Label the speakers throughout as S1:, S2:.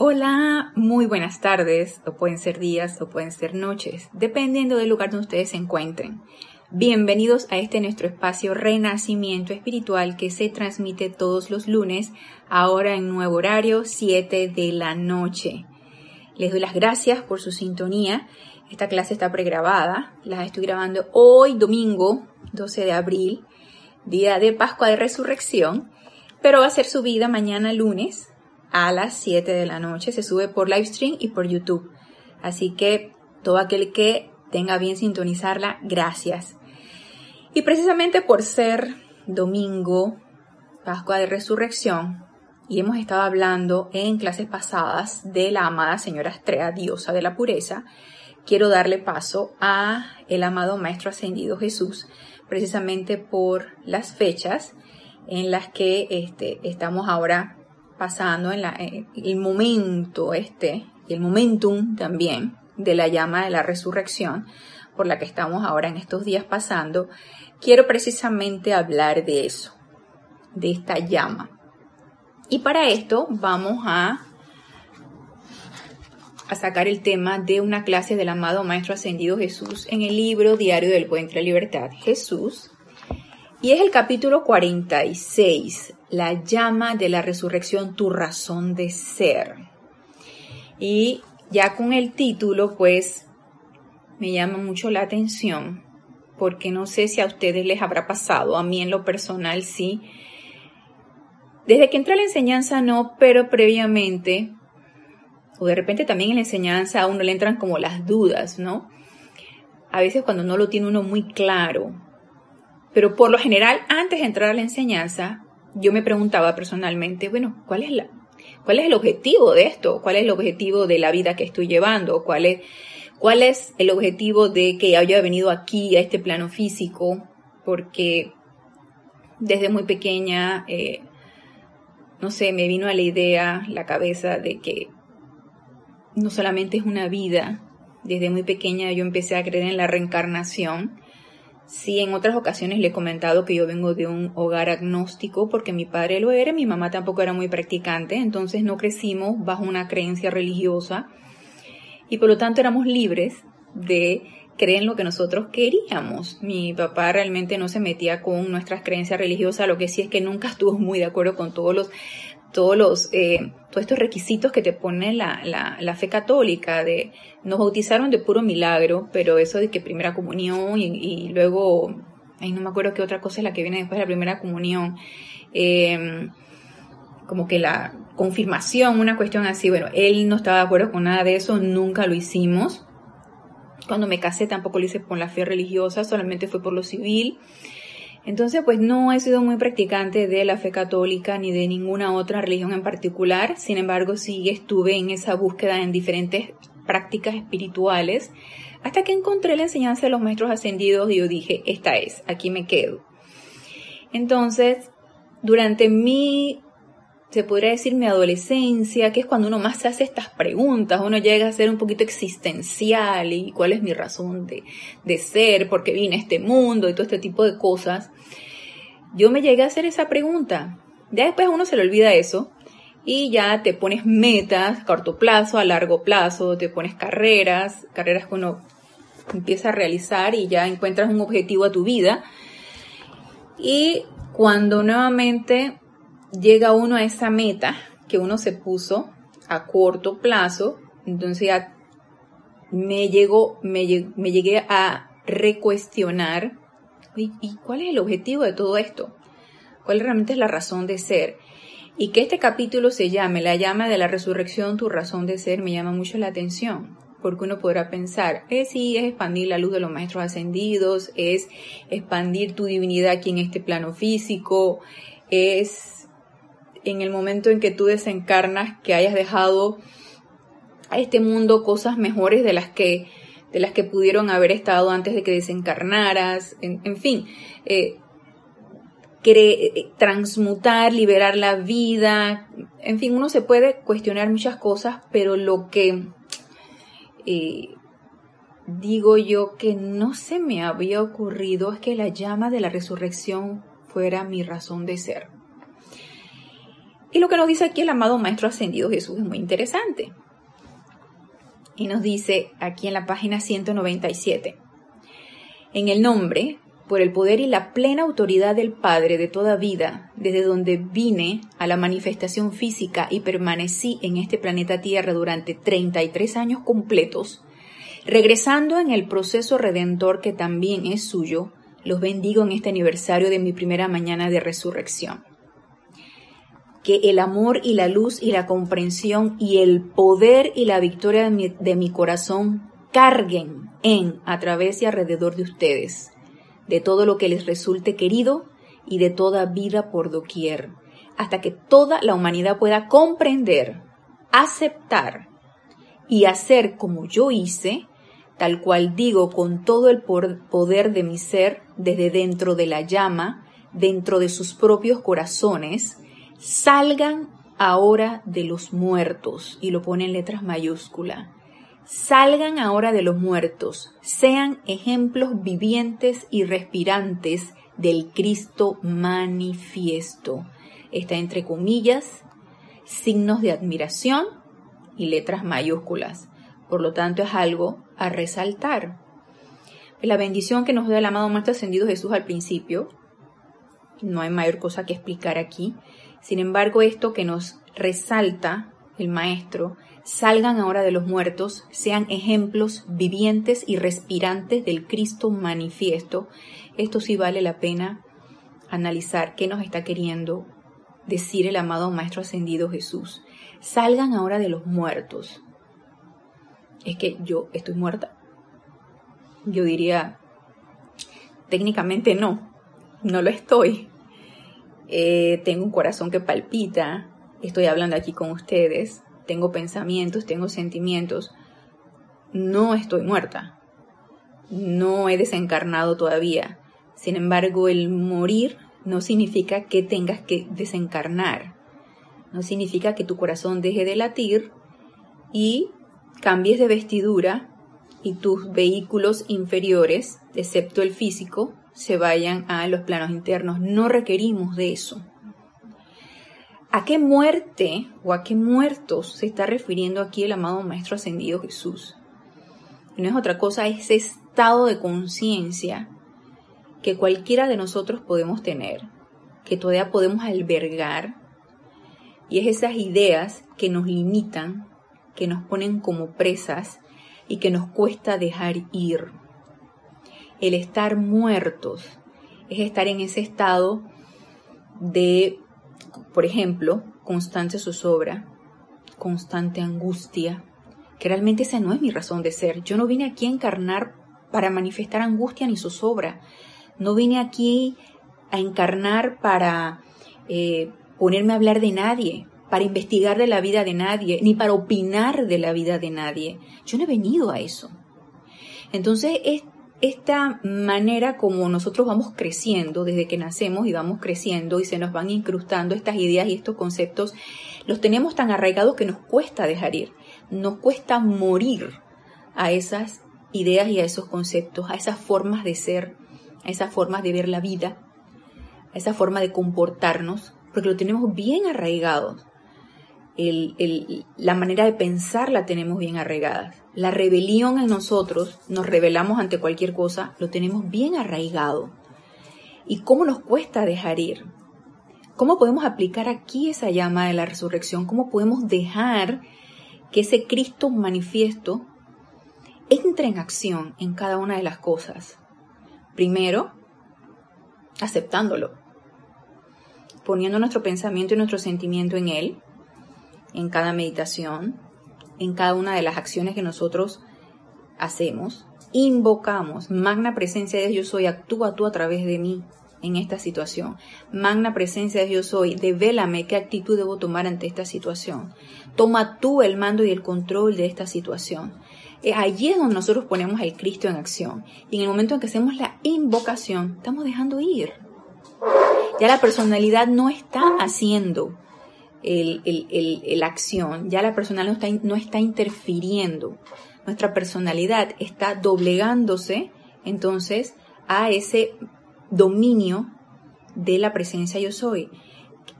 S1: Hola, muy buenas tardes, o pueden ser días o pueden ser noches, dependiendo del lugar donde ustedes se encuentren. Bienvenidos a este nuestro espacio Renacimiento Espiritual que se transmite todos los lunes, ahora en nuevo horario, 7 de la noche. Les doy las gracias por su sintonía. Esta clase está pregrabada, la estoy grabando hoy domingo, 12 de abril, día de Pascua de Resurrección, pero va a ser subida mañana lunes a las 7 de la noche. Se sube por livestream y por YouTube. Así que todo aquel que tenga bien sintonizarla, gracias. Y precisamente por ser domingo, Pascua de Resurrección, y hemos estado hablando en clases pasadas de la amada Señora Estrella, diosa de la pureza, quiero darle paso a el amado Maestro Ascendido Jesús, precisamente por las fechas en las que este, estamos ahora pasando en, la, el momento este y el momentum también de la llama de la resurrección por la que estamos ahora en estos días pasando, quiero precisamente hablar de eso, de esta llama. Y para esto vamos a, a sacar el tema de una clase del amado Maestro Ascendido Jesús en el libro Diario del Puente de Libertad, Jesús. Y es el capítulo 46, la llama de la resurrección, tu razón de ser. Y ya con el título, pues, me llama mucho la atención, porque no sé si a ustedes les habrá pasado, a mí en lo personal sí. Desde que entra la enseñanza no, pero previamente, o de repente también en la enseñanza a uno le entran como las dudas, ¿no? A veces cuando no lo tiene uno muy claro. Pero por lo general, antes de entrar a la enseñanza, yo me preguntaba personalmente, bueno, ¿cuál es la, cuál es el objetivo de esto? ¿Cuál es el objetivo de la vida que estoy llevando? ¿Cuál es, cuál es el objetivo de que haya venido aquí a este plano físico? Porque desde muy pequeña, eh, no sé, me vino a la idea, la cabeza de que no solamente es una vida, desde muy pequeña yo empecé a creer en la reencarnación Sí, en otras ocasiones le he comentado que yo vengo de un hogar agnóstico porque mi padre lo era, mi mamá tampoco era muy practicante, entonces no crecimos bajo una creencia religiosa y por lo tanto éramos libres de creer en lo que nosotros queríamos. Mi papá realmente no se metía con nuestras creencias religiosas, lo que sí es que nunca estuvo muy de acuerdo con todos los todos los eh, todos estos requisitos que te pone la, la, la, fe católica de nos bautizaron de puro milagro pero eso de que primera comunión y, luego ay no me acuerdo qué otra cosa es la que viene después de la primera comunión em, como que la confirmación una cuestión así bueno él no estaba de acuerdo con nada de eso nunca lo hicimos. Cuando me casé tampoco lo hice por la fe religiosa solamente fue por lo civil entonces, pues no he sido muy practicante de la fe católica ni de ninguna otra religión en particular. Sin embargo, sí estuve en esa búsqueda en diferentes prácticas espirituales hasta que encontré la enseñanza de los maestros ascendidos y yo dije, esta es, aquí me quedo. Entonces, durante mi, se podría decir mi adolescencia, que es cuando uno más se hace estas preguntas, uno llega a ser un poquito existencial y cuál es mi razón de, de ser, por qué vine a este mundo y todo este tipo de cosas yo me llegué a hacer esa pregunta. Ya después uno se le olvida eso y ya te pones metas a corto plazo, a largo plazo, te pones carreras, carreras que uno empieza a realizar y ya encuentras un objetivo a tu vida. Y cuando nuevamente llega uno a esa meta que uno se puso a corto plazo, entonces ya me llegó, me, llegué a recuestionar ¿Y, cuál es el objetivo de todo esto? ¿Cuál realmente es la razón de ser? Y que este capítulo se llame La llama de la resurrección, tu razón de ser, me llama mucho la atención. Porque uno podrá pensar, eh, sí, es expandir la luz de los maestros ascendidos, es expandir tu divinidad aquí en este plano físico, es en el momento en que tú desencarnas que hayas dejado a este mundo cosas mejores de las que de las que pudieron haber estado antes de que desencarnaras, en, fin, eh, eh, transmutar, liberar la vida, en fin, uno se puede cuestionar muchas cosas, pero lo que eh, digo yo que no se me había ocurrido es que la llama de la resurrección fuera mi razón de ser. Y lo que nos dice aquí el amado Maestro Ascendido Jesús es muy interesante. Y nos dice aquí en la página 197, en el nombre, por el poder y la plena autoridad del Padre de toda vida, desde donde vine a la manifestación física y permanecí en este planeta Tierra durante 33 años completos, regresando en el proceso redentor que también es suyo, los bendigo en este aniversario de mi primera mañana de resurrección que el amor y la luz y la comprensión y el poder y la victoria de mi, de mi corazón carguen en, a través y alrededor de ustedes, de todo lo que les resulte querido y de toda vida por doquier, hasta que toda la humanidad pueda comprender, aceptar y hacer como yo hice, tal cual digo con todo el poder de mi ser desde dentro de la llama, dentro de sus propios corazones, salgan ahora de los muertos, y lo pone en letras mayúsculas. Salgan ahora de los muertos, sean ejemplos vivientes y respirantes del Cristo manifiesto. Está entre comillas, signos de admiración y letras mayúsculas. Por lo tanto, es algo a resaltar. La bendición que nos da el amado Maestro Ascendido Jesús al principio, no hay mayor cosa que explicar aquí, sin embargo, esto que nos resalta el Maestro, salgan ahora de los muertos, sean ejemplos vivientes y respirantes del Cristo manifiesto. Esto sí vale la pena analizar qué nos está queriendo decir el amado Maestro Ascendido Jesús. Salgan ahora de los muertos. Es que yo estoy muerta. Yo diría, técnicamente no, no lo estoy. Eh, tengo un corazón que palpita, estoy hablando aquí con ustedes, tengo pensamientos, tengo sentimientos, no estoy muerta, no he desencarnado todavía. Sin embargo, el morir no significa que tengas que desencarnar, no significa que tu corazón deje de latir y cambies de vestidura y tus vehículos inferiores, excepto el físico, se vayan a los planos internos. No requerimos de eso. ¿A qué muerte o a qué muertos se está refiriendo aquí el amado Maestro Ascendido Jesús? no es otra cosa, es ese estado de conciencia que cualquiera de nosotros podemos tener, que todavía podemos albergar, y es esas ideas que nos limitan, que nos ponen como presas y que nos cuesta dejar ir. El estar muertos es estar en ese estado de, por ejemplo, constante zozobra, constante angustia, que realmente esa no es mi razón de ser. Yo no vine aquí a encarnar para manifestar angustia ni zozobra. No vine aquí a encarnar para eh, ponerme a hablar de nadie, para investigar de la vida de nadie, ni para opinar de la vida de nadie. Yo no he venido a eso. Entonces, es esta manera como nosotros vamos creciendo desde que nacemos y vamos creciendo y se nos van incrustando estas ideas y estos conceptos, los tenemos tan arraigados que nos cuesta dejar ir, nos cuesta morir a esas ideas y a esos conceptos, a esas formas de ser, a esas formas de ver la vida, a esa forma de comportarnos, porque lo tenemos bien la manera de pensar la tenemos bien arraigada. La rebelión en nosotros, nos rebelamos ante cualquier cosa, lo tenemos bien arraigado. ¿Y cómo nos cuesta dejar ir? ¿Cómo podemos aplicar aquí esa llama de la resurrección? ¿Cómo podemos dejar que ese Cristo manifiesto entre en acción en cada una de las cosas? Primero, aceptándolo, poniendo nuestro pensamiento y nuestro sentimiento en Él, en cada meditación, en cada una de las acciones que nosotros hacemos, invocamos, magna presencia de Dios soy, actúa tú a través de mí en esta situación. Magna presencia de Dios soy, devélame qué actitud debo tomar ante esta situación. Toma tú el mando y el control de esta situación. Eh, allí es donde nosotros ponemos al Cristo en acción. Y en el momento en que hacemos la invocación, estamos dejando ir. Ya la personalidad no está haciendo el, acción, ya la personalidad no está, no está interfiriendo. Nuestra personalidad está doblegándose entonces a ese dominio de la presencia yo soy.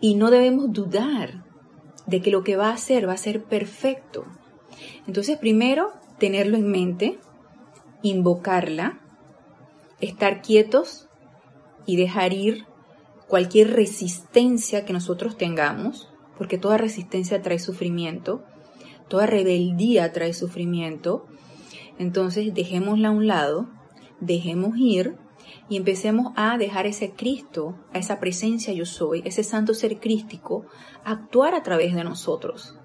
S1: y no debemos dudar de que lo que va a hacer va a ser perfecto. Entonces, primero, tenerlo en mente, invocarla, estar quietos y dejar ir cualquier resistencia que nosotros tengamos, porque toda resistencia trae sufrimiento, toda rebeldía trae sufrimiento. Entonces dejémosla a un lado, dejemos ir y empecemos a dejar ese Cristo, a esa presencia yo soy, ese santo ser crístico, actuar a través de nosotros.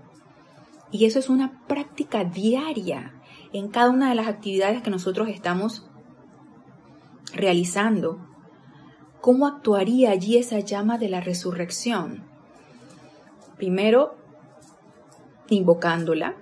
S1: Y eso es una práctica diaria en cada una de las actividades que nosotros estamos realizando. ¿Cómo actuaría allí esa llama de la resurrección? Primero, invocándola,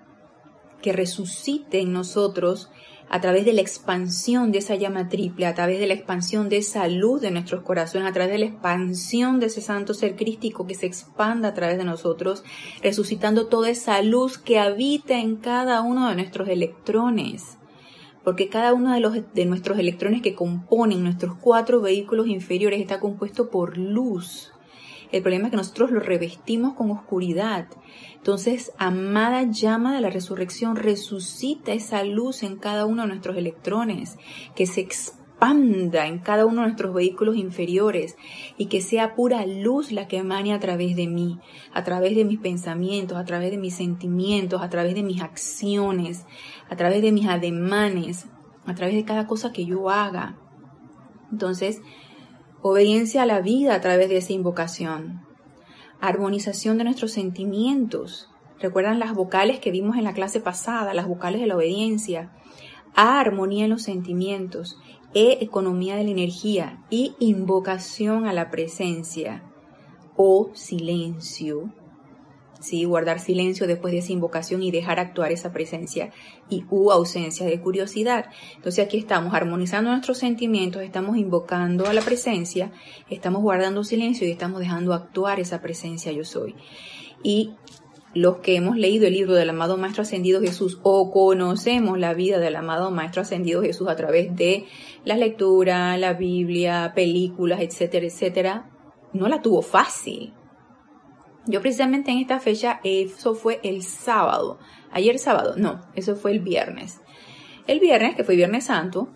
S1: que resucite en nosotros a través de la expansión de esa llama triple, a través de la expansión de esa luz de nuestros corazones, a través de la expansión de ese santo ser crístico que se expanda a través de nosotros, resucitando toda esa luz que habita en cada uno de nuestros electrones. Porque cada uno de, los, de nuestros electrones que componen nuestros cuatro vehículos inferiores está compuesto por luz. El problema es que nosotros lo revestimos con oscuridad. Entonces, amada llama de la resurrección, resucita esa luz en cada uno de nuestros electrones, que se expanda en cada uno de nuestros vehículos inferiores y que sea pura luz la que emane a través de mí, a través de mis pensamientos, a través de mis sentimientos, a través de mis acciones, a través de mis ademanes, a través de cada cosa que yo haga. Entonces, obediencia a la vida a través de esa invocación, armonización de nuestros sentimientos. ¿Recuerdan las vocales que vimos en la clase pasada, las vocales de la obediencia? A, armonía en los sentimientos. E, economía de la energía. Y invocación a la presencia. O, silencio. ¿Sí? guardar silencio después de esa invocación y dejar actuar esa presencia y u ausencia de curiosidad. Entonces aquí estamos armonizando nuestros sentimientos, estamos invocando a la presencia, estamos guardando silencio y estamos dejando actuar esa presencia yo soy. Y los que hemos leído el libro del amado Maestro Ascendido Jesús o conocemos la vida del amado Maestro Ascendido Jesús a través de la lectura, la Biblia, películas, etcétera, etcétera, no la tuvo fácil yo precisamente en esta fecha, eso fue el sábado. Ayer sábado, no, eso fue el viernes. El viernes, que fue Viernes Santo,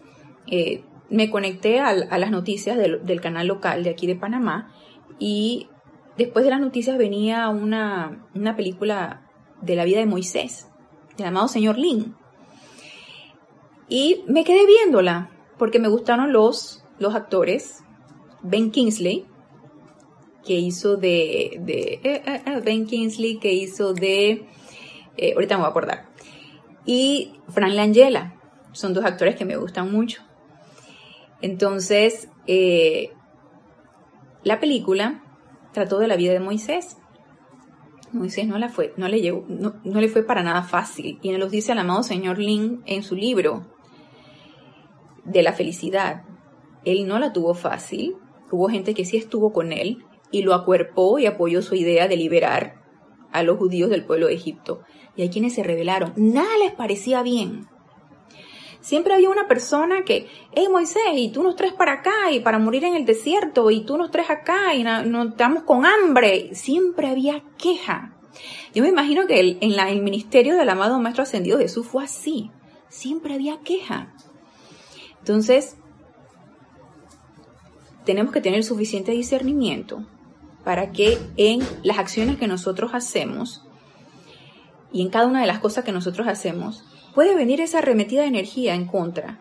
S1: eh, me conecté a, las noticias del, canal local de aquí de Panamá y después de las noticias venía una, una película de la vida de Moisés, llamado Señor Lin. Y me quedé viéndola porque me gustaron los, los actores, Ben Kingsley, que hizo de, eh, eh, eh, Ben Kingsley, que hizo de, ahorita me voy a acordar, y Frank Langella, son dos actores que me gustan mucho. Entonces, la película trató de la vida de Moisés. Moisés no, la fue, no, le no, le fue para nada fácil. Y nos lo dice el amado señor Lin en su libro de la felicidad. Él no la tuvo fácil. Hubo gente que sí estuvo con él y lo acuerpó y apoyó su idea de liberar a los judíos del pueblo de Egipto. Y hay quienes se rebelaron. Nada les parecía bien. Siempre había una persona que, hey Moisés, y tú nos traes para acá y para morir en el desierto, y tú nos traes acá y nos estamos con hambre. Siempre había queja. Yo me imagino que en el ministerio del amado Maestro Ascendido Jesús fue así. Siempre había queja. Entonces, tenemos que tener suficiente discernimiento para que en las acciones que nosotros hacemos y en cada una de las cosas que nosotros hacemos, puede venir esa arremetida de energía en contra.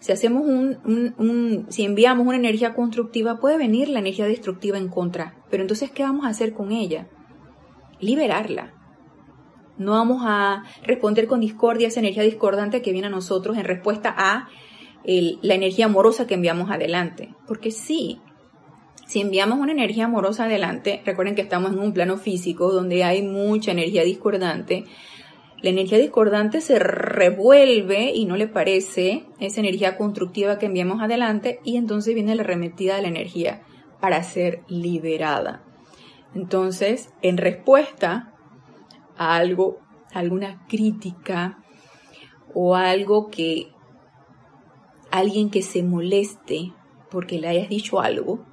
S1: Si hacemos un, si enviamos una energía constructiva, puede venir la energía destructiva en contra. Pero entonces, ¿qué vamos a hacer con ella? Liberarla. No vamos a responder con discordia esa energía discordante que viene a nosotros en respuesta a la energía amorosa que enviamos adelante. Porque sí, si enviamos una energía amorosa adelante, recuerden que estamos en un plano físico donde hay mucha energía discordante, la energía discordante se revuelve y no le parece esa energía constructiva que enviamos adelante y entonces viene la remetida de la energía para ser liberada. Entonces, en respuesta a algo, alguna crítica o algo que alguien que se moleste porque le hayas dicho algo,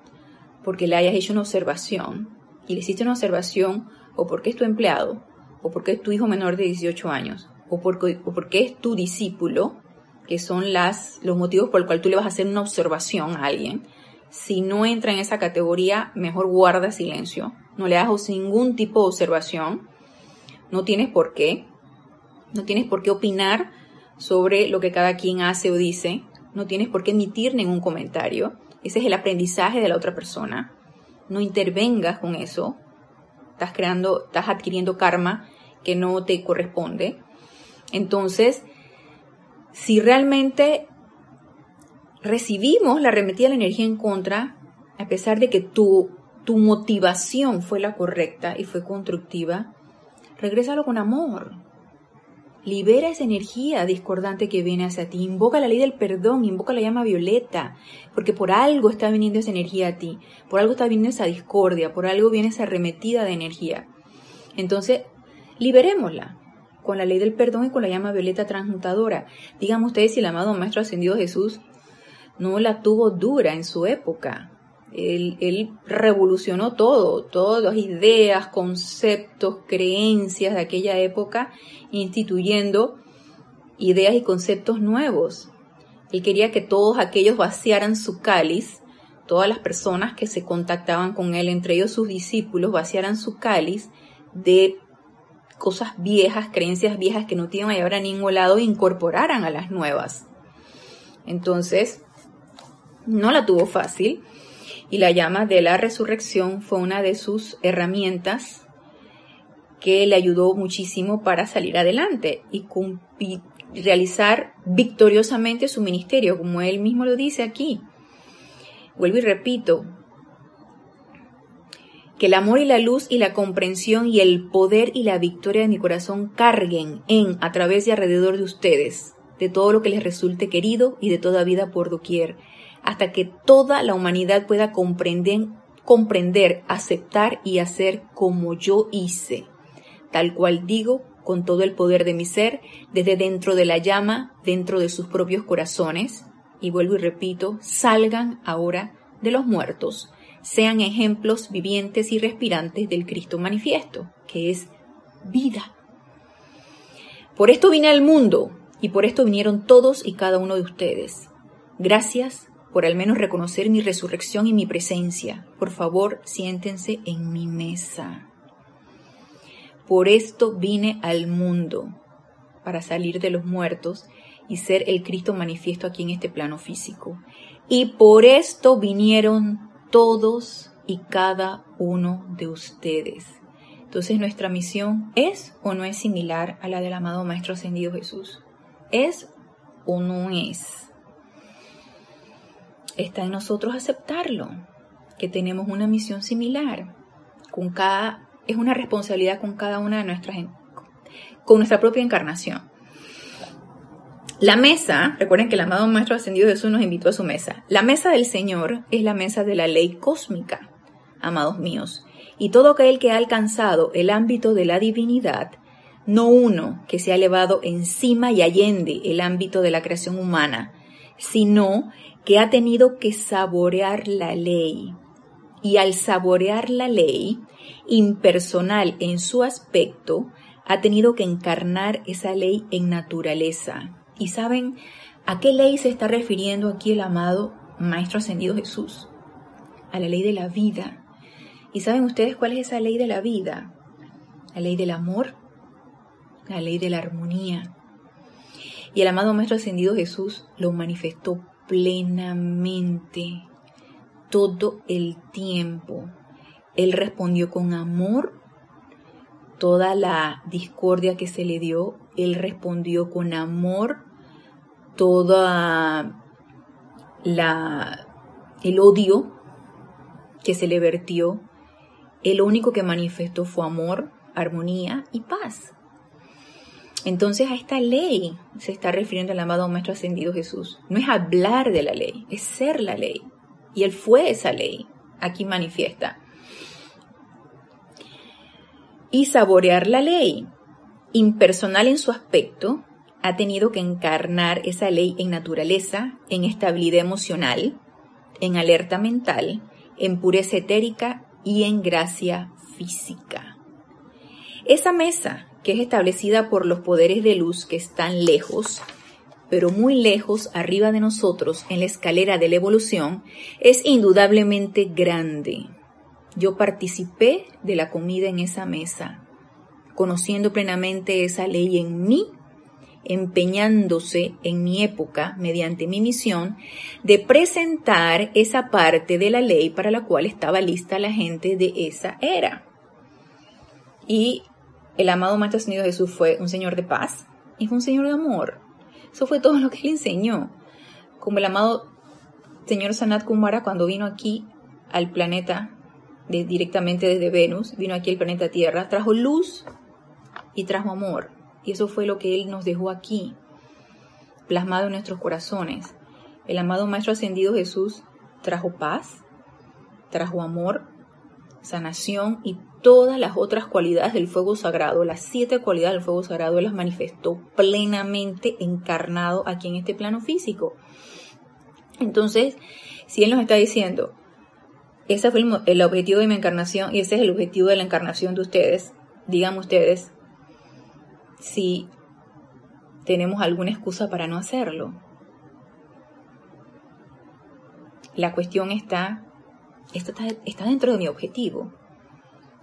S1: porque le hayas hecho una observación, y le hiciste una observación o porque es tu empleado, o porque es tu hijo menor de 18 años, o porque, o porque es tu discípulo, que son las, los motivos por los cuales tú le vas a hacer una observación a alguien, si no entra en esa categoría, mejor guarda silencio, no le hagas ningún tipo de observación, no tienes por qué, no tienes por qué opinar sobre lo que cada quien hace o dice, no tienes por qué emitir ningún comentario, ese es el aprendizaje de la otra persona, no intervengas con eso, estás creando, estás adquiriendo karma que no te corresponde. Entonces, si realmente recibimos la remetida de la energía en contra, a pesar de que tu, tu motivación fue la correcta y fue constructiva, regrésalo con amor. Libera esa energía discordante que viene hacia ti. Invoca la ley del perdón, invoca la llama violeta, porque por algo está viniendo esa energía a ti, por algo está viniendo esa discordia, por algo viene esa arremetida de energía. Entonces, liberémosla con la ley del perdón y con la llama violeta transmutadora. Díganme ustedes si el amado Maestro Ascendido Jesús no la tuvo dura en su época. Él, revolucionó todo, todas las ideas, conceptos, creencias de aquella época, instituyendo ideas y conceptos nuevos. Él quería que todos aquellos vaciaran su cáliz, todas las personas que se contactaban con él, entre ellos sus discípulos, vaciaran su cáliz de cosas viejas, creencias viejas que no a llevar a ningún lado e incorporaran a las nuevas. Entonces, no la tuvo fácil y la llama de la resurrección fue una de sus herramientas que le ayudó muchísimo para salir adelante y, realizar victoriosamente su ministerio, como él mismo lo dice aquí. Vuelvo y repito, que el amor y la luz y la comprensión y el poder y la victoria de mi corazón carguen en, a través y alrededor de ustedes, de todo lo que les resulte querido y de toda vida por doquier, hasta que toda la humanidad pueda comprender, comprender, aceptar y hacer como yo hice, tal cual digo con todo el poder de mi ser, desde dentro de la llama, dentro de sus propios corazones, y vuelvo y repito, salgan ahora de los muertos, sean ejemplos vivientes y respirantes del Cristo manifiesto, que es vida. Por esto vine al mundo y por esto vinieron todos y cada uno de ustedes. Gracias por al menos reconocer mi resurrección y mi presencia. Por favor, siéntense en mi mesa. Por esto vine al mundo, para salir de los muertos y ser el Cristo manifiesto aquí en este plano físico. Y por esto vinieron todos y cada uno de ustedes. Entonces nuestra misión es o no es similar a la del amado Maestro Ascendido Jesús. ¿Es o no es? Está en nosotros aceptarlo, que tenemos una misión similar. Con cada, es una responsabilidad con cada una de nuestras, con nuestra propia encarnación. La mesa, recuerden que el amado Maestro Ascendido Jesús nos invitó a su mesa. La mesa del Señor es la mesa de la ley cósmica, amados míos. Y todo aquel que ha alcanzado el ámbito de la divinidad, no uno que se ha elevado encima y allende el ámbito de la creación humana, sino que ha tenido que saborear la ley. Y al saborear la ley, impersonal en su aspecto, ha tenido que encarnar esa ley en naturaleza ¿Y saben a qué ley se está refiriendo aquí el amado Maestro Ascendido Jesús? A la ley de la vida. ¿Y saben ustedes cuál es esa ley de la vida? La ley del amor, la ley de la armonía. Y el amado Maestro Ascendido Jesús lo manifestó plenamente todo el tiempo. Él respondió con amor toda la discordia que se le dio. Él respondió con amor toda la el odio que se le vertió, el único que manifestó fue amor, armonía y paz. Entonces a esta ley se está refiriendo el amado Maestro Ascendido Jesús. No es hablar de la ley, es ser la ley. Y Él fue esa ley, aquí manifiesta. Y saborear la ley, impersonal en su aspecto, ha tenido que encarnar esa ley en naturaleza, en estabilidad emocional, en alerta mental, en pureza etérica y en gracia física. Esa mesa, que es establecida por los poderes de luz que están lejos, pero muy lejos arriba de nosotros en la escalera de la evolución, es indudablemente grande. Yo participé de la comida en esa mesa, conociendo plenamente esa ley en mí empeñándose en mi época, mediante mi misión, de presentar esa parte de la ley para la cual estaba lista la gente de esa era. Y el amado Maestro Señor Jesús fue un Señor de paz y fue un Señor de amor. Eso fue todo lo que él enseñó. Como el amado Señor Sanat Kumara cuando vino aquí al planeta, directamente desde Venus, vino aquí al planeta Tierra, trajo luz y trajo amor y eso fue lo que Él nos dejó aquí, plasmado en nuestros corazones. El amado Maestro Ascendido Jesús trajo paz, trajo amor, sanación y todas las otras cualidades del fuego sagrado, las siete cualidades del fuego sagrado, Él las manifestó plenamente encarnado aquí en este plano físico. Entonces, si Él nos está diciendo, ese fue el, objetivo de mi encarnación y ese es el objetivo de la encarnación de ustedes, digan ustedes, si tenemos alguna excusa para no hacerlo. La cuestión está, esto está, dentro de mi objetivo.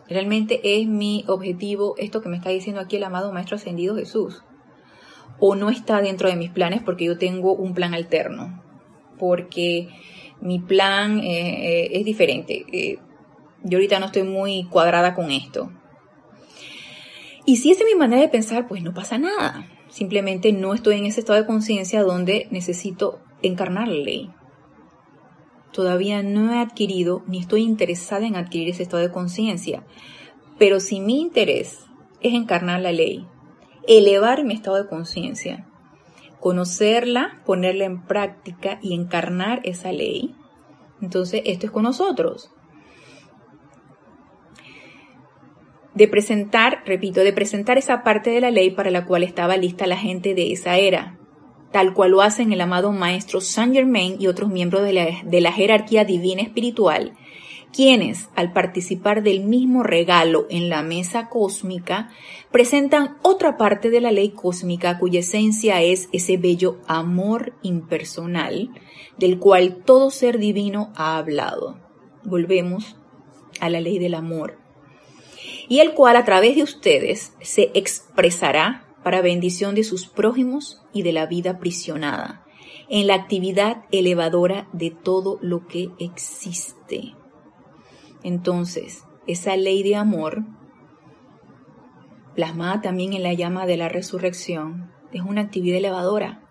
S1: Realmente es mi objetivo esto que me está diciendo aquí el amado Maestro Ascendido Jesús. O no está dentro de mis planes porque yo tengo un plan alterno. Porque mi plan eh, eh, es diferente. Eh, yo ahorita no estoy muy cuadrada con esto. Y si esa es mi manera de pensar, pues no pasa nada. Simplemente no estoy en ese estado de conciencia donde necesito encarnar la ley. Todavía no he adquirido ni estoy interesada en adquirir ese estado de conciencia. Pero si mi interés es encarnar la ley, elevar mi estado de conciencia, conocerla, ponerla en práctica y encarnar esa ley, entonces esto es con nosotros. de presentar, repito, de presentar esa parte de la ley para la cual estaba lista la gente de esa era, tal cual lo hacen el amado maestro Saint Germain y otros miembros de la, de la jerarquía divina espiritual, quienes, al participar del mismo regalo en la mesa cósmica, presentan otra parte de la ley cósmica cuya esencia es ese bello amor impersonal del cual todo ser divino ha hablado. Volvemos a la ley del amor y el cual a través de ustedes se expresará para bendición de sus prójimos y de la vida aprisionada, en la actividad elevadora de todo lo que existe. Entonces, esa ley de amor, plasmada también en la llama de la resurrección, es una actividad elevadora,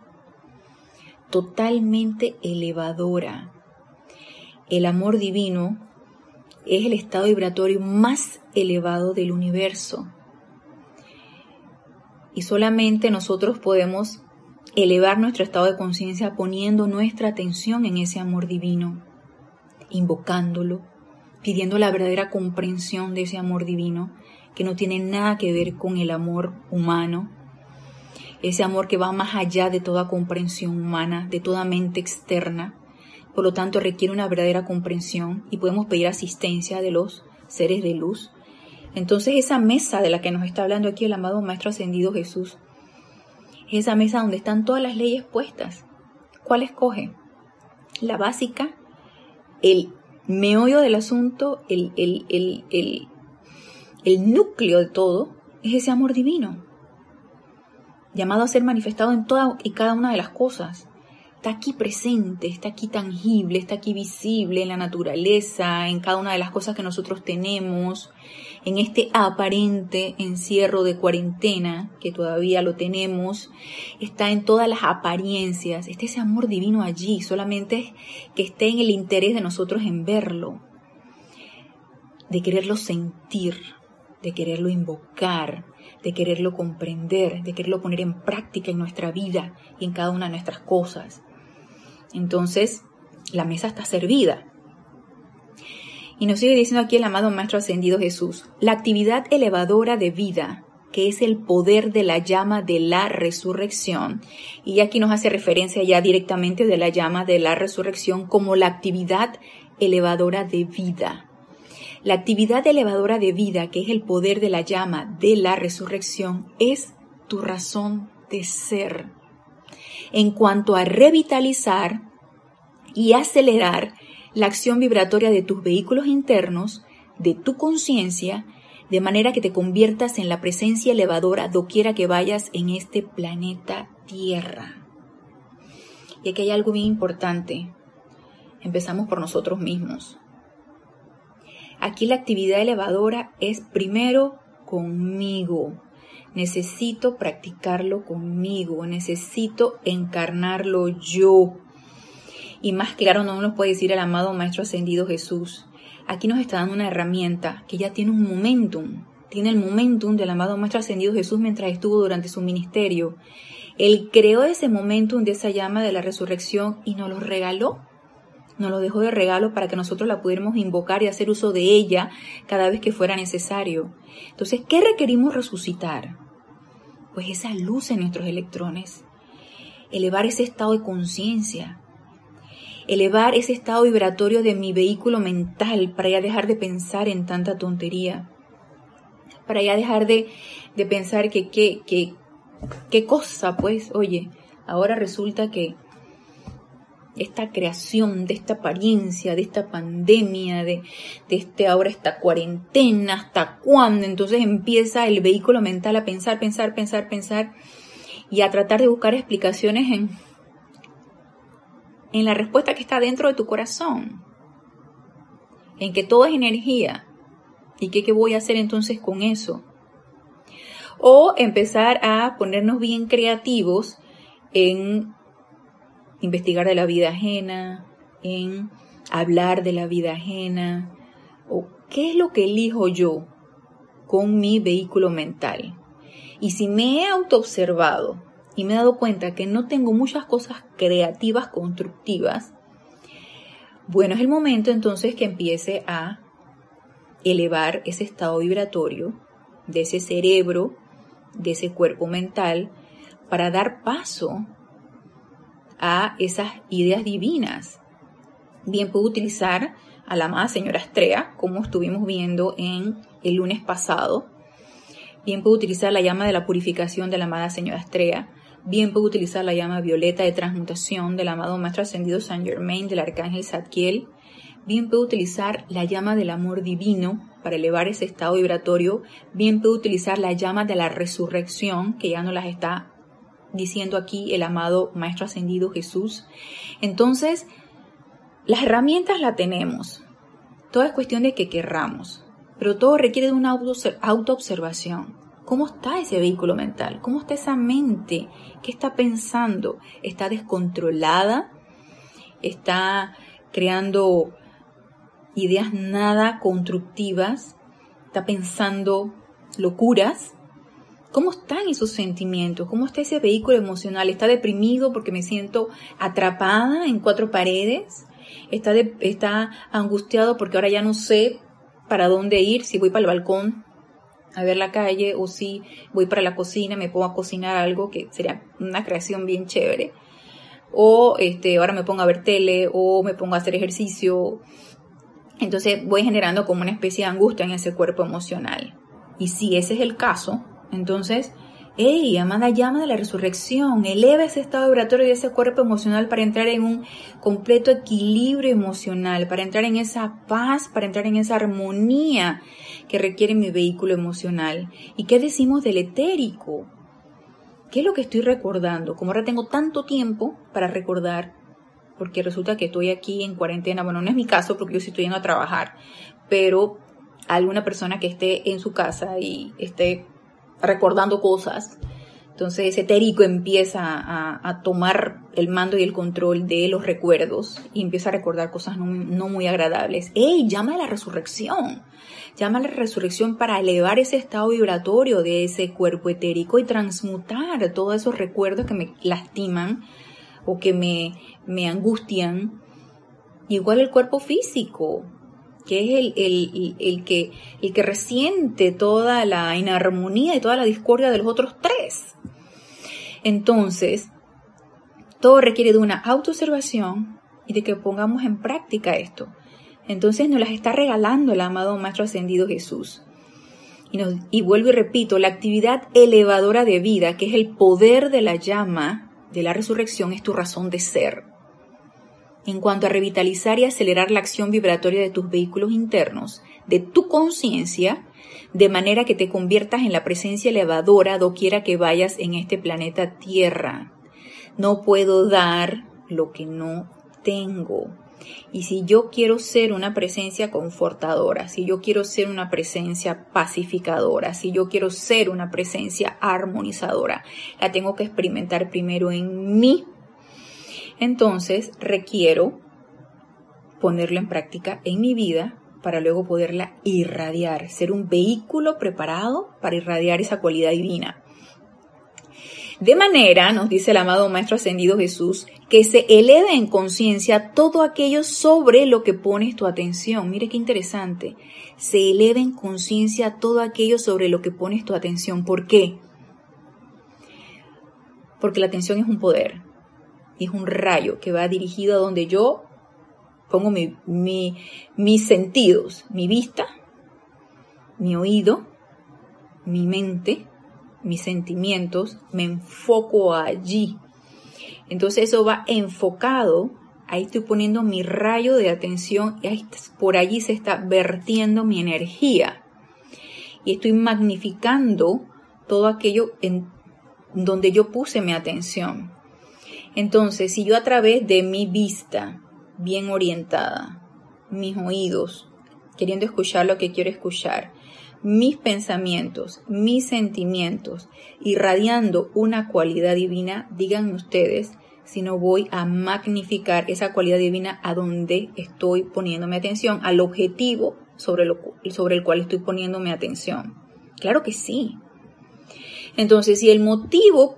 S1: totalmente elevadora. El amor divino es el estado vibratorio más elevado del universo. Y solamente nosotros podemos elevar nuestro estado de conciencia poniendo nuestra atención en ese amor divino, invocándolo, pidiendo la verdadera comprensión de ese amor divino, que no tiene nada que ver con el amor humano, ese amor que va más allá de toda comprensión humana, de toda mente externa, por lo tanto requiere una verdadera comprensión y podemos pedir asistencia de los seres de luz. Entonces esa mesa de la que nos está hablando aquí el amado Maestro Ascendido Jesús, es esa mesa donde están todas las leyes puestas. ¿Cuál escoge? La básica, el meollo del asunto, el, el, el, el núcleo de todo, es ese amor divino, llamado a ser manifestado en toda y cada una de las cosas está aquí presente, está aquí tangible, está aquí visible en la naturaleza, en cada una de las cosas que nosotros tenemos, en este aparente encierro de cuarentena que todavía lo tenemos, está en todas las apariencias, está ese amor divino allí, solamente que esté en el interés de nosotros en verlo, de quererlo sentir, de quererlo invocar, de quererlo comprender, de quererlo poner en práctica en nuestra vida y en cada una de nuestras cosas. Entonces, la mesa está servida. Y nos sigue diciendo aquí el amado Maestro Ascendido Jesús, la actividad elevadora de vida, que es el poder de la llama de la resurrección. Y aquí nos hace referencia ya directamente de la llama de la resurrección como la actividad elevadora de vida. La actividad elevadora de vida, que es el poder de la llama de la resurrección, es tu razón de ser. En cuanto a revitalizar y acelerar la acción vibratoria de tus vehículos internos, de tu conciencia, de manera que te conviertas en la presencia elevadora doquiera que vayas en este planeta Tierra. Y aquí hay algo bien importante. Empezamos por nosotros mismos. Aquí la actividad elevadora es primero conmigo. Necesito practicarlo conmigo, necesito encarnarlo yo. Y más claro no nos puede decir el amado Maestro Ascendido Jesús. Aquí nos está dando una herramienta que ya tiene un momentum, tiene el momentum del amado Maestro Ascendido Jesús mientras estuvo durante su ministerio. Él creó ese momentum de esa llama de la resurrección y nos lo regaló. Nos lo dejó de regalo para que nosotros la pudiéramos invocar y hacer uso de ella cada vez que fuera necesario. Entonces, ¿qué requerimos resucitar? Pues esa luz en nuestros electrones, elevar ese estado de conciencia, elevar ese estado vibratorio de mi vehículo mental para ya dejar de pensar en tanta tontería, para ya dejar de, pensar que qué cosa, pues, oye, ahora resulta que esta creación, de esta apariencia, de esta pandemia, de, de este ahora esta cuarentena, hasta cuándo, entonces empieza el vehículo mental a pensar, pensar, pensar, pensar y a tratar de buscar explicaciones en en la respuesta que está dentro de tu corazón, en que todo es energía. ¿Y qué, qué voy a hacer entonces con eso? O empezar a ponernos bien creativos en investigar de la vida ajena, en hablar de la vida ajena, o qué es lo que elijo yo con mi vehículo mental. Y si me he autoobservado y me he dado cuenta que no tengo muchas cosas creativas, constructivas, bueno, es el momento entonces que empiece a elevar ese estado vibratorio de ese cerebro, de ese cuerpo mental, para dar paso a esas ideas divinas. Bien puedo utilizar a la amada señora Estrella, como estuvimos viendo en el lunes pasado. Bien puedo utilizar la llama de la purificación de la amada señora Estrella Bien puedo utilizar la llama violeta de transmutación del amado Maestro Ascendido Saint Germain del Arcángel Zadkiel. Bien puedo utilizar la llama del amor divino para elevar ese estado vibratorio. Bien puedo utilizar la llama de la resurrección, que ya nos las está diciendo aquí el amado Maestro Ascendido Jesús. Entonces, las herramientas las tenemos. Todo es cuestión de que querramos, pero todo requiere de una autoobservación. ¿Cómo está ese vehículo mental? ¿Cómo está esa mente? ¿Qué está pensando? ¿Está descontrolada? ¿Está creando ideas nada constructivas? ¿Está pensando locuras? ¿Cómo están esos sentimientos? ¿Cómo está ese vehículo emocional? ¿Está deprimido porque me siento atrapada en cuatro paredes? ¿Está, está angustiado porque ahora ya no sé para dónde ir? Si voy para el balcón, a ver la calle o si voy para la cocina, me pongo a cocinar algo que sería una creación bien chévere. O este, ahora me pongo a ver tele o me pongo a hacer ejercicio. Entonces voy generando como una especie de angustia en ese cuerpo emocional. Y si ese es el caso, entonces ¡Ey, amada llama de la resurrección! Eleva ese estado vibratorio de ese cuerpo emocional para entrar en un completo equilibrio emocional, para entrar en esa paz, para entrar en esa armonía que requiere mi vehículo emocional. ¿Y qué decimos del etérico? ¿Qué es lo que estoy recordando? Como ahora tengo tanto tiempo para recordar, porque resulta que estoy aquí en cuarentena, bueno, no es mi caso porque yo sí estoy yendo a trabajar, pero alguna persona que esté en su casa y esté recordando cosas. Entonces ese etérico empieza a, tomar el mando y el control de los recuerdos y empieza a recordar cosas no, muy agradables. ¡Ey! Llama a la resurrección. Llama a la resurrección para elevar ese estado vibratorio de ese cuerpo etérico y transmutar todos esos recuerdos que me lastiman o que me, me angustian. Igual el cuerpo físico que es el, que, el que resiente toda la inarmonía y toda la discordia de los otros tres. Entonces, todo requiere de una autoobservación y de que pongamos en práctica esto. Entonces nos las está regalando el amado Maestro Ascendido Jesús. Y, y vuelvo y repito, la actividad elevadora de vida, que es el poder de la llama de la resurrección, es tu razón de ser. En cuanto a revitalizar y acelerar la acción vibratoria de tus vehículos internos, de tu conciencia, de manera que te conviertas en la presencia elevadora doquiera que vayas en este planeta Tierra. No puedo dar lo que no tengo. Y si yo quiero ser una presencia confortadora, si yo quiero ser una presencia pacificadora, si yo quiero ser una presencia armonizadora, la tengo que experimentar primero en mí. Entonces requiero ponerlo en práctica en mi vida para luego poderla irradiar, ser un vehículo preparado para irradiar esa cualidad divina. De manera, nos dice el amado Maestro Ascendido Jesús, que se eleve en conciencia todo aquello sobre lo que pones tu atención. Mire qué interesante. Se eleve en conciencia todo aquello sobre lo que pones tu atención. ¿Por qué? Porque la atención es un poder es un rayo que va dirigido a donde yo pongo mis sentidos, mi vista, mi oído, mi mente, mis sentimientos, me enfoco allí. Entonces eso va enfocado, ahí estoy poniendo mi rayo de atención y por allí se está vertiendo mi energía. Y estoy magnificando todo aquello en donde yo puse mi atención. Entonces, si yo a través de mi vista bien orientada, mis oídos, queriendo escuchar lo que quiero escuchar, mis pensamientos, mis sentimientos, irradiando una cualidad divina, díganme ustedes si no voy a magnificar esa cualidad divina a donde estoy poniendo mi atención, al objetivo sobre, lo, sobre el cual estoy poniendo mi atención. Claro que sí. Entonces, si el motivo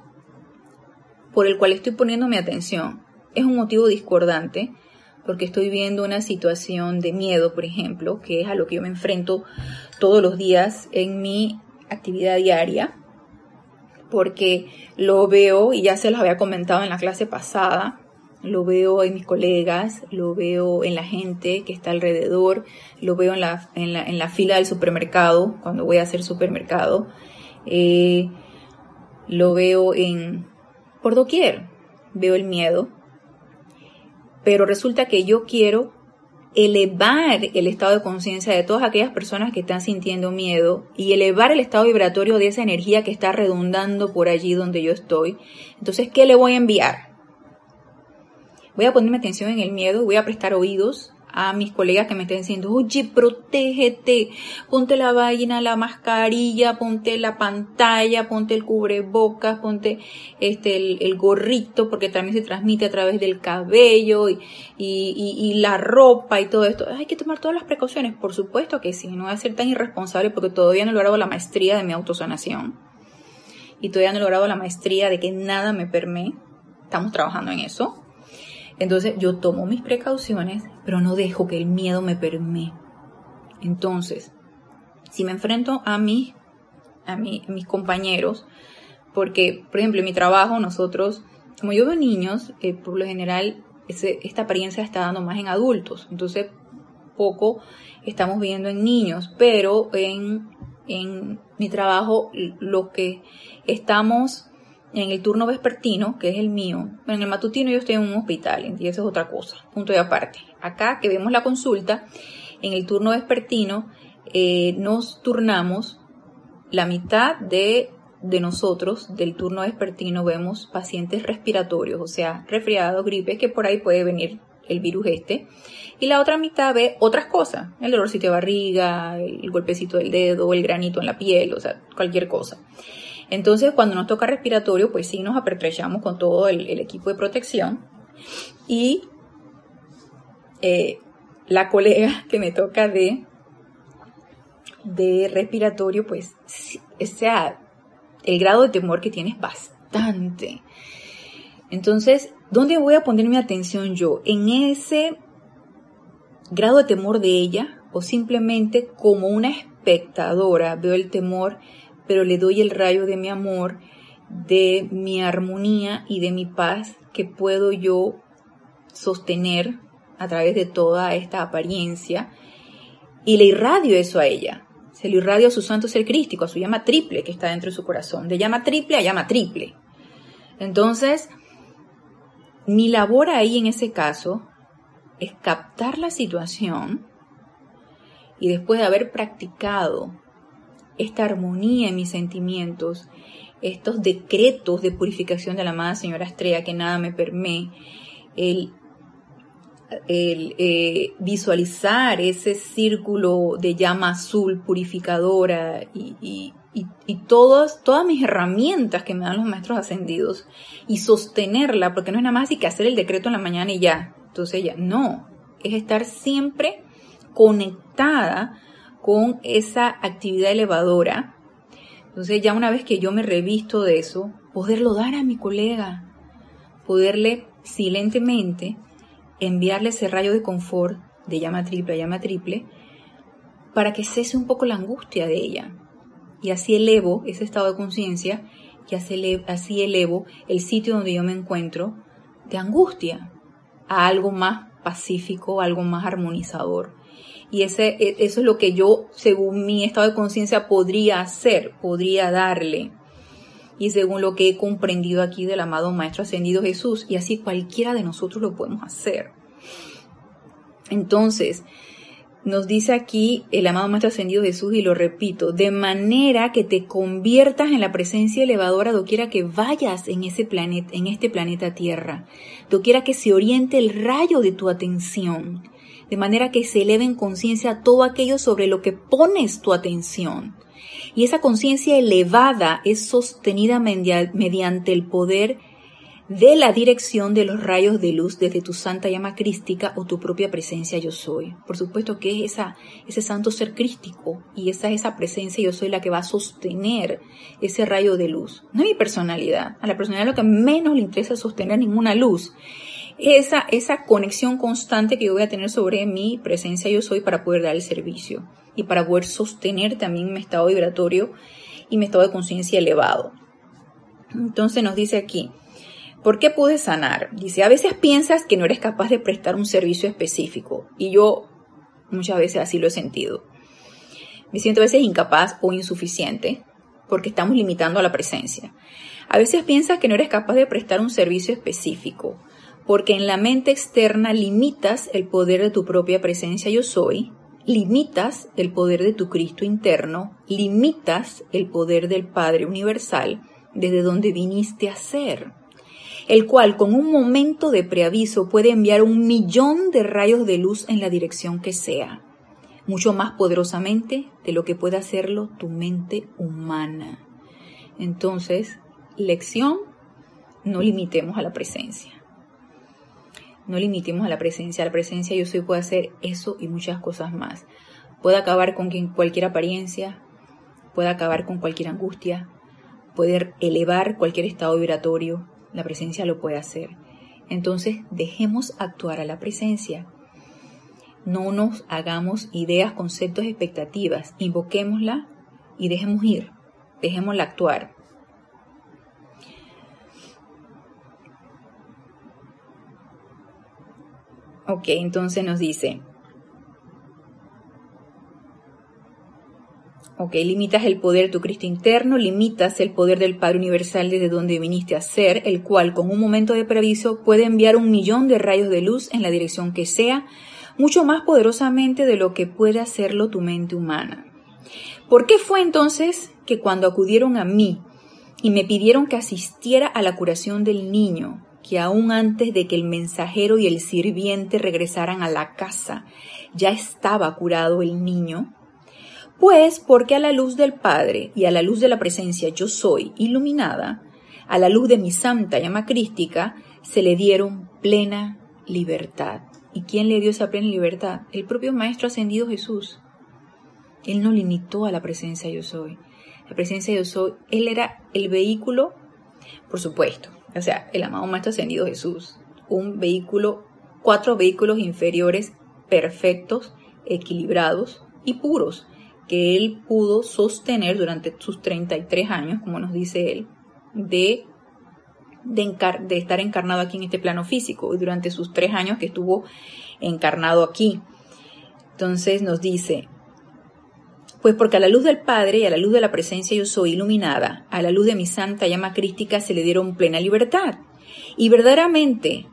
S1: por el cual estoy poniendo mi atención es un motivo discordante, porque estoy viendo una situación de miedo, por ejemplo, que es a lo que yo me enfrento todos los días en mi actividad diaria, porque lo veo, y ya se los había comentado en la clase pasada, lo veo en mis colegas, lo veo en la gente que está alrededor, lo veo en la, en la, en la fila del supermercado, cuando voy a hacer supermercado, eh, lo veo en, por doquier, veo el miedo, pero resulta que yo quiero elevar el estado de conciencia de todas aquellas personas que están sintiendo miedo y elevar el estado vibratorio de esa energía que está redundando por allí donde yo estoy. Entonces, ¿qué le voy a enviar? Voy a ponerme atención en el miedo, voy a prestar oídos a mis colegas que me estén diciendo, oye, protégete, ponte la vaina, la mascarilla, ponte la pantalla, ponte el cubrebocas, ponte este, el, gorrito, porque también se transmite a través del cabello y, y, la ropa y todo esto. Hay que tomar todas las precauciones, por supuesto que sí, no voy a ser tan irresponsable porque todavía no he logrado la maestría de mi autosanación y todavía no he logrado la maestría de que nada me permee. Estamos trabajando en eso entonces yo tomo mis precauciones, pero no dejo que el miedo me permee. Entonces, si me enfrento a mí, a, mis compañeros, porque, por ejemplo, en mi trabajo nosotros, como yo veo niños, eh, por lo general esta apariencia está dando más en adultos, entonces poco estamos viendo en niños, pero en, en mi trabajo lo que estamos en el turno vespertino, que es el mío, en el matutino yo estoy en un hospital y eso es otra cosa, punto de aparte. Acá que vemos la consulta, en el turno vespertino eh, nos turnamos la mitad de, de nosotros del turno vespertino vemos pacientes respiratorios, o sea, resfriados, gripes, que por ahí puede venir el virus este. Y la otra mitad ve otras cosas, el dolorcito de barriga, el golpecito del dedo, el granito en la piel, o sea, cualquier cosa. Entonces, cuando nos toca respiratorio, pues sí nos apertrechamos con todo el, equipo de protección. Y eh, la colega que me toca de, de respiratorio, pues, o sea, el grado de temor que tiene es bastante. Entonces, ¿dónde voy a poner mi atención yo? ¿En ese grado de temor de ella o simplemente como una espectadora veo el temor pero le doy el rayo de mi amor, de mi armonía y de mi paz que puedo yo sostener a través de toda esta apariencia y le irradio eso a ella. Se le irradio a su santo ser crístico, a su llama triple que está dentro de su corazón. De llama triple a llama triple. Entonces, mi labor ahí en ese caso es captar la situación y después de haber practicado esta armonía en mis sentimientos, estos decretos de purificación de la amada señora Estrella, que nada me permite, el, el eh, visualizar ese círculo de llama azul purificadora y, y, y, todas, todas mis herramientas que me dan los maestros ascendidos y sostenerla, porque no es nada más así que hacer el decreto en la mañana y ya. Entonces ya, no, es estar siempre conectada con esa actividad elevadora. Entonces ya una vez que yo me revisto de eso, poderlo dar a mi colega, poderle silentemente enviarle ese rayo de confort de llama triple a llama triple para que cese un poco la angustia de ella. Y así elevo ese estado de conciencia y así elevo el sitio donde yo me encuentro de angustia a algo más pacífico, algo más armonizador. Y ese, e, eso es lo que yo, según mi estado de conciencia, podría hacer, podría darle. Y según lo que he comprendido aquí del amado Maestro Ascendido Jesús, y así cualquiera de nosotros lo podemos hacer. Entonces, nos dice aquí el amado Maestro Ascendido Jesús, y lo repito, de manera que te conviertas en la presencia elevadora doquiera que vayas en ese planeta, en este planeta Tierra, doquiera que se oriente el rayo de tu atención de manera que se eleve en conciencia todo aquello sobre lo que pones tu atención. Y esa conciencia elevada es sostenida mediante el poder de la dirección de los rayos de luz desde tu santa llama crística o tu propia presencia yo soy. Por supuesto que es esa, ese santo ser crístico y esa esa presencia yo soy la que va a sostener ese rayo de luz. No es mi personalidad. A la personalidad lo que menos le interesa es sostener ninguna luz esa, esa conexión constante que yo voy a tener sobre mi presencia yo soy para poder dar el servicio y para poder sostener también mi estado vibratorio y mi estado de conciencia elevado. Entonces nos dice aquí, ¿por qué pude sanar? Dice, a veces piensas que no eres capaz de prestar un servicio específico y yo muchas veces así lo he sentido. Me siento a veces incapaz o insuficiente porque estamos limitando a la presencia. A veces piensas que no eres capaz de prestar un servicio específico porque en la mente externa limitas el poder de tu propia presencia yo soy, limitas el poder de tu Cristo interno, limitas el poder del Padre Universal desde donde viniste a ser, el cual con un momento de preaviso puede enviar un millón de rayos de luz en la dirección que sea, mucho más poderosamente de lo que puede hacerlo tu mente humana. Entonces, lección, no limitemos a la presencia. No limitemos a la presencia. La presencia yo soy puede hacer eso y muchas cosas más. Puede acabar con cualquier apariencia, puede acabar con cualquier angustia, puede elevar cualquier estado vibratorio. La presencia lo puede hacer. Entonces dejemos actuar a la presencia. No nos hagamos ideas, conceptos, expectativas. Invoquémosla y dejemos ir. Dejémosla actuar. Ok, entonces nos dice, Ok, limitas el poder de tu Cristo interno, limitas el poder del Padre Universal desde donde viniste a ser, el cual con un momento de previso puede enviar un millón de rayos de luz en la dirección que sea, mucho más poderosamente de lo que puede hacerlo tu mente humana. ¿Por qué fue entonces que cuando acudieron a mí y me pidieron que asistiera a la curación del niño, que aún antes de que el mensajero y el sirviente regresaran a la casa, ya estaba curado el niño? Pues porque a la luz del Padre y a la luz de la presencia yo soy iluminada, a la luz de mi santa llama crística, se le dieron plena libertad. ¿Y quién le dio esa plena libertad? El propio Maestro Ascendido Jesús. Él no limitó a la presencia yo soy. La presencia yo soy, Él era el vehículo, por supuesto, o sea, el amado Maestro Ascendido Jesús, un vehículo, cuatro vehículos inferiores perfectos, equilibrados y puros, que él pudo sostener durante sus 33 años, como nos dice él, de, estar encarnado aquí en este plano físico durante sus tres años que estuvo encarnado aquí. Entonces nos dice, pues porque a la luz del Padre y a la luz de la presencia yo soy iluminada, a la luz de mi santa llama crística se le dieron plena libertad. Y verdaderamente,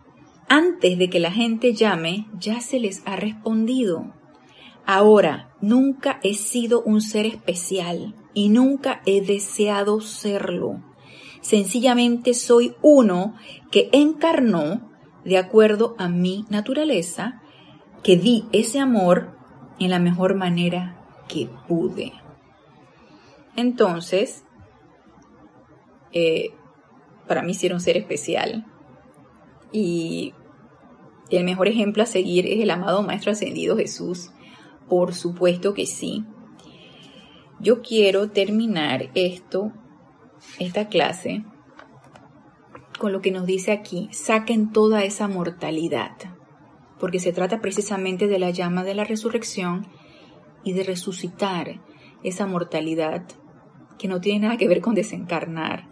S1: antes de que la gente llame, ya se les ha respondido. Ahora, nunca he sido un ser especial y nunca he deseado serlo. Sencillamente soy uno que encarnó de acuerdo a mi naturaleza, que di ese amor en la mejor manera que pude. Entonces, eh, para mí era un ser especial. Y el mejor ejemplo a seguir es el amado Maestro Ascendido Jesús. Por supuesto que sí. Yo quiero terminar esto, esta clase, con lo que nos dice aquí. Saquen toda esa mortalidad. Porque se trata precisamente de la llama de la resurrección y de resucitar esa mortalidad que no tiene nada que ver con desencarnar,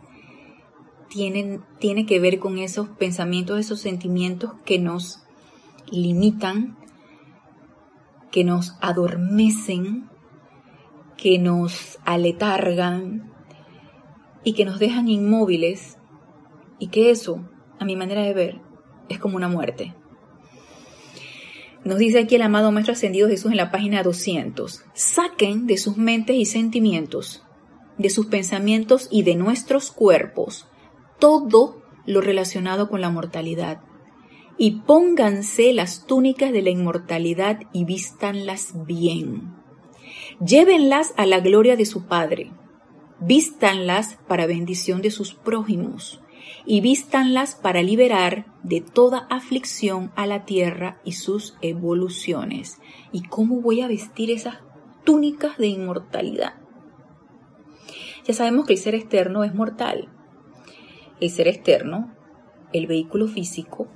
S1: tiene que ver con esos pensamientos, esos sentimientos que nos limitan, que nos adormecen, que nos aletargan y que nos dejan inmóviles y que eso, a mi manera de ver, es como una muerte. Nos dice aquí el amado Maestro Ascendido Jesús en la página 200. Saquen de sus mentes y sentimientos, de sus pensamientos y de nuestros cuerpos todo lo relacionado con la mortalidad. Y pónganse las túnicas de la inmortalidad y vístanlas bien. Llévenlas a la gloria de su Padre. Vístanlas para bendición de sus prójimos y vístanlas para liberar de toda aflicción a la tierra y sus evoluciones. ¿Y cómo voy a vestir esas túnicas de inmortalidad? Ya sabemos que el ser externo es mortal. El ser externo, el vehículo físico,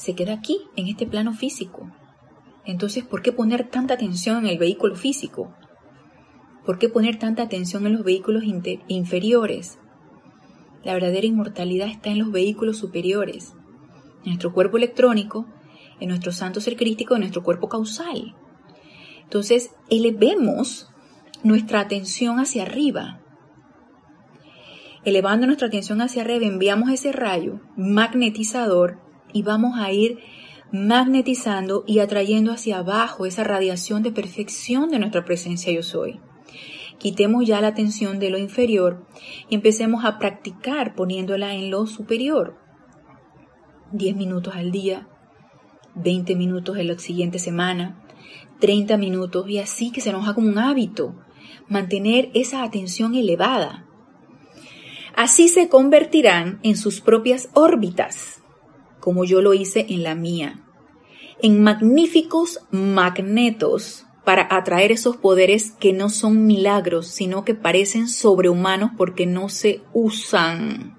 S1: se queda aquí, en este plano físico. Entonces, ¿por qué poner tanta atención en el vehículo físico? ¿Por qué poner tanta atención en los vehículos inferiores? La verdadera inmortalidad está en los vehículos superiores, en nuestro cuerpo electrónico, en nuestro santo ser crítico, en nuestro cuerpo causal. Entonces, elevemos nuestra atención hacia arriba. Elevando nuestra atención hacia arriba, enviamos ese rayo magnetizador y vamos a ir magnetizando y atrayendo hacia abajo esa radiación de perfección de nuestra presencia yo soy. Quitemos ya la atención de lo inferior y empecemos a practicar poniéndola en lo superior. 10 minutos al día, 20 minutos en la siguiente semana, 30 minutos y así que se nos haga como un hábito mantener esa atención elevada. Así se convertirán en sus propias órbitas, como yo lo hice en la mía, en magníficos magnetos para atraer esos poderes que no son milagros, sino que parecen sobrehumanos porque no se usan.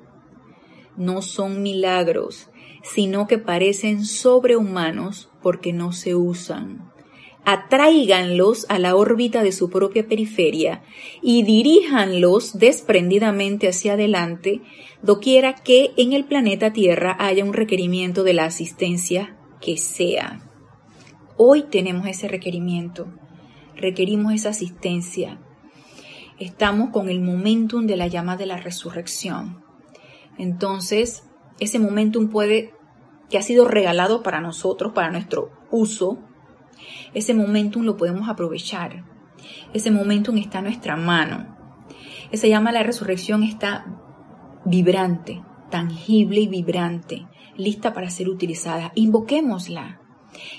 S1: No son milagros, sino que parecen sobrehumanos porque no se usan. Atráiganlos a la órbita de su propia periferia y diríjanlos desprendidamente hacia adelante, doquiera que en el planeta Tierra haya un requerimiento de la asistencia que sea. Hoy tenemos ese requerimiento, requerimos esa asistencia. Estamos con el momentum de la llama de la resurrección. Entonces, ese momentum puede, que ha sido regalado para nosotros, para nuestro uso, ese momentum lo podemos aprovechar. Ese momentum está en nuestra mano. Esa llama de la resurrección está vibrante, tangible y vibrante, lista para ser utilizada. Invoquémosla.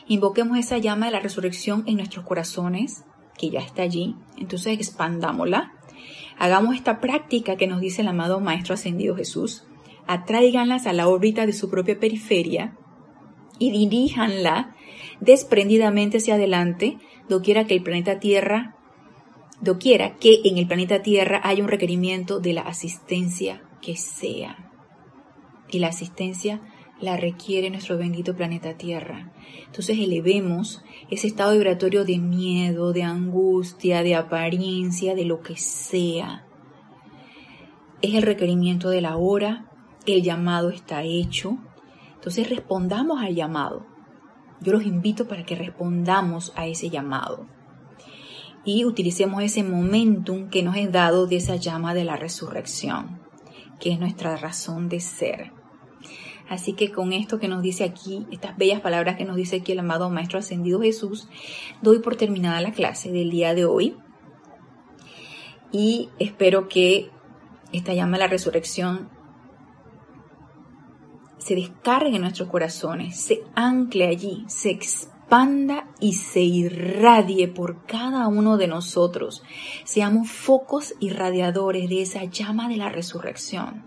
S1: Invoquemos esa llama de la resurrección en nuestros corazones, que ya está allí. Entonces expandámosla. Hagamos esta práctica que nos dice el amado Maestro Ascendido Jesús. Atráiganlas a la órbita de su propia periferia y diríjanla desprendidamente hacia adelante, doquiera que el planeta Tierra, doquiera que en el planeta Tierra haya un requerimiento de la asistencia que sea. Y la asistencia la requiere nuestro bendito planeta Tierra. Entonces elevemos ese estado vibratorio de miedo, de angustia, de apariencia, de lo que sea. Es el requerimiento de la hora el llamado está hecho. Entonces respondamos al llamado. Yo los invito para que respondamos a ese llamado y utilicemos ese momentum que nos es dado de esa llama de la resurrección, que es nuestra razón de ser. Así que con esto que nos dice aquí, estas bellas palabras que nos dice aquí el amado Maestro Ascendido Jesús, doy por terminada la clase del día de hoy y espero que esta llama de la resurrección se descargue en nuestros corazones, se ancle allí, se expanda y se irradie por cada uno de nosotros. Seamos focos irradiadores de esa llama de la resurrección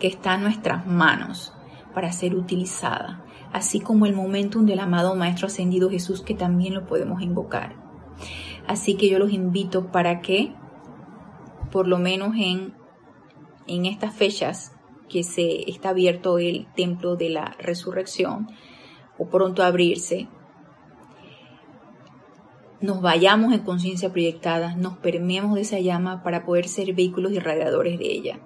S1: que está en nuestras manos para ser utilizada, así como el momentum del amado Maestro Ascendido Jesús que también lo podemos invocar. Así que yo los invito para que, por lo menos en, en estas fechas, que se está abierto el templo de la resurrección o pronto abrirse, nos vayamos en conciencia proyectada, nos permeemos de esa llama para poder ser vehículos irradiadores de ella.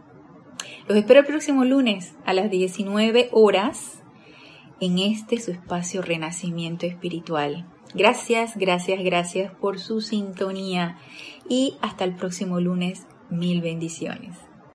S1: Los espero el próximo lunes a las 19 horas en este su espacio Renacimiento Espiritual. Gracias, gracias, gracias por su sintonía y hasta el próximo lunes. Mil bendiciones.